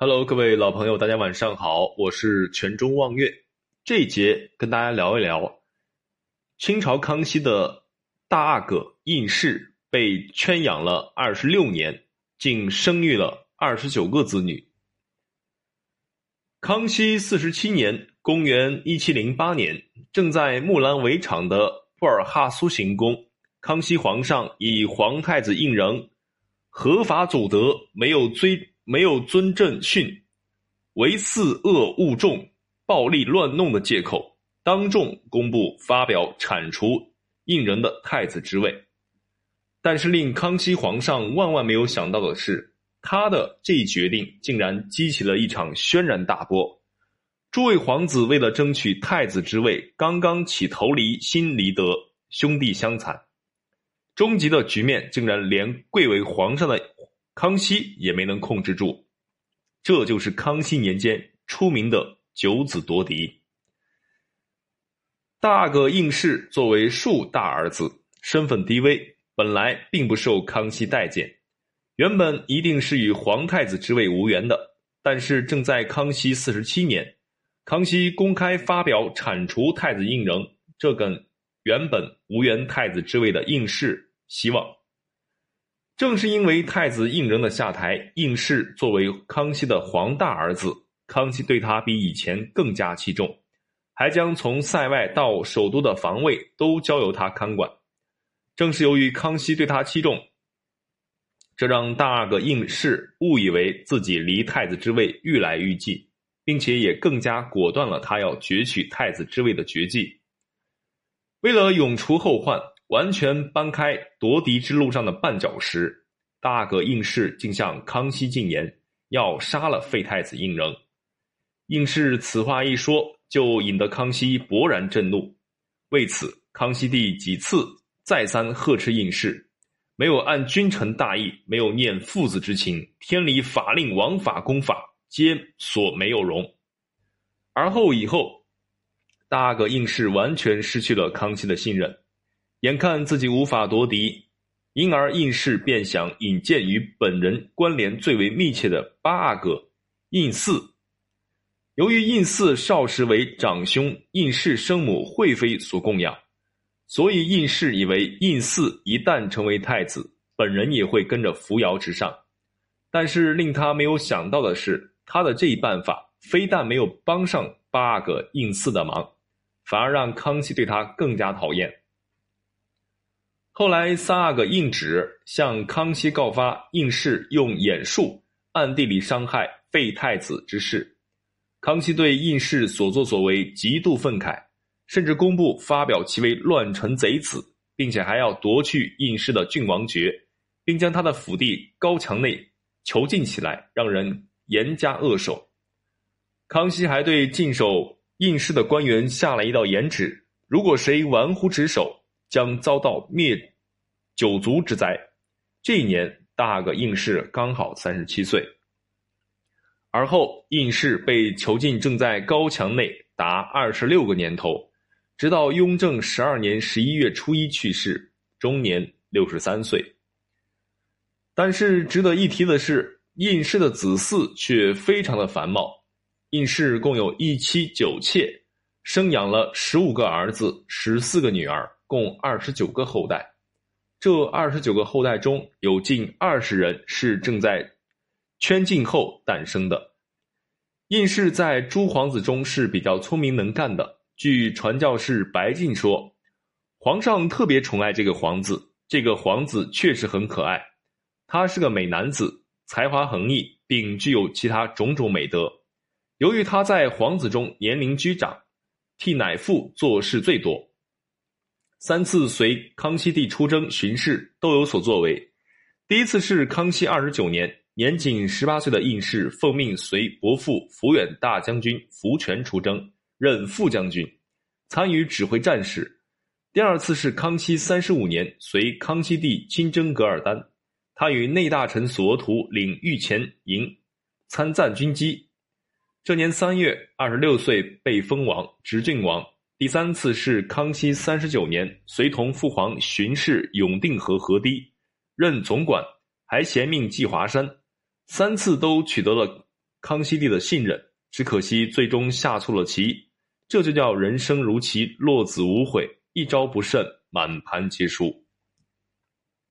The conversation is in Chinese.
Hello，各位老朋友，大家晚上好，我是泉州望月。这一节跟大家聊一聊清朝康熙的大阿哥胤世被圈养了二十六年，竟生育了二十九个子女。康熙四十七年（公元一七零八年），正在木兰围场的布尔哈苏行宫，康熙皇上以皇太子胤禛合法祖德，没有追。没有尊正训，为肆恶务众、暴力乱弄的借口，当众公布发表铲除胤仁的太子之位。但是令康熙皇上万万没有想到的是，他的这一决定竟然激起了一场轩然大波。诸位皇子为了争取太子之位，刚刚起头离，心离德兄弟相残，终极的局面竟然连贵为皇上的。康熙也没能控制住，这就是康熙年间出名的九子夺嫡。大阿哥胤禑作为庶大儿子，身份低微，本来并不受康熙待见，原本一定是与皇太子之位无缘的。但是正在康熙四十七年，康熙公开发表铲除太子胤禛，这跟原本无缘太子之位的胤禑希望。正是因为太子胤禛的下台，胤禑作为康熙的皇大儿子，康熙对他比以前更加器重，还将从塞外到首都的防卫都交由他看管。正是由于康熙对他器重，这让大阿哥胤禑误以为自己离太子之位愈来愈近，并且也更加果断了他要攫取太子之位的绝技。为了永除后患。完全搬开夺嫡之路上的绊脚石，大哥胤禑竟向康熙进言，要杀了废太子胤禛。胤禑此话一说，就引得康熙勃然震怒。为此，康熙帝几次再三呵斥胤禑，没有按君臣大义，没有念父子之情，天理法令王法公法，皆所没有容。而后以后，大阿哥胤禑完全失去了康熙的信任。眼看自己无法夺嫡，因而胤禑便想引荐与本人关联最为密切的八阿哥胤祀。由于胤祀少时为长兄胤禑生母惠妃所供养，所以胤禑以为胤祀一旦成为太子，本人也会跟着扶摇直上。但是令他没有想到的是，他的这一办法非但没有帮上八阿哥胤祀的忙，反而让康熙对他更加讨厌。后来，三阿哥胤祉向康熙告发胤禑用眼术暗地里伤害废太子之事。康熙对胤禑所作所为极度愤慨，甚至公布发表其为乱臣贼子，并且还要夺去胤禑的郡王爵，并将他的府邸高墙内囚禁起来，让人严加扼守。康熙还对禁守胤禑的官员下了一道严旨：如果谁玩忽职守，将遭到灭九族之灾。这一年，大阿哥胤禑刚好三十七岁。而后，胤禑被囚禁，正在高墙内达二十六个年头，直到雍正十二年十一月初一去世，终年六十三岁。但是，值得一提的是，胤禑的子嗣却非常的繁茂。胤禑共有一妻九妾，生养了十五个儿子，十四个女儿。共二十九个后代，这二十九个后代中有近二十人是正在圈禁后诞生的。胤氏在诸皇子中是比较聪明能干的。据传教士白晋说，皇上特别宠爱这个皇子。这个皇子确实很可爱，他是个美男子，才华横溢，并具有其他种种美德。由于他在皇子中年龄居长，替乃父做事最多。三次随康熙帝出征巡视都有所作为。第一次是康熙二十九年，年仅十八岁的胤禑奉命随伯父抚远大将军福全出征，任副将军，参与指挥战事。第二次是康熙三十五年，随康熙帝亲征噶尔丹，他与内大臣索额图领御前营，参赞军机。这年三月，二十六岁被封王，执郡王。第三次是康熙三十九年，随同父皇巡视永定河河堤，任总管，还衔命祭华山。三次都取得了康熙帝的信任，只可惜最终下错了棋。这就叫人生如棋，落子无悔，一招不慎，满盘皆输。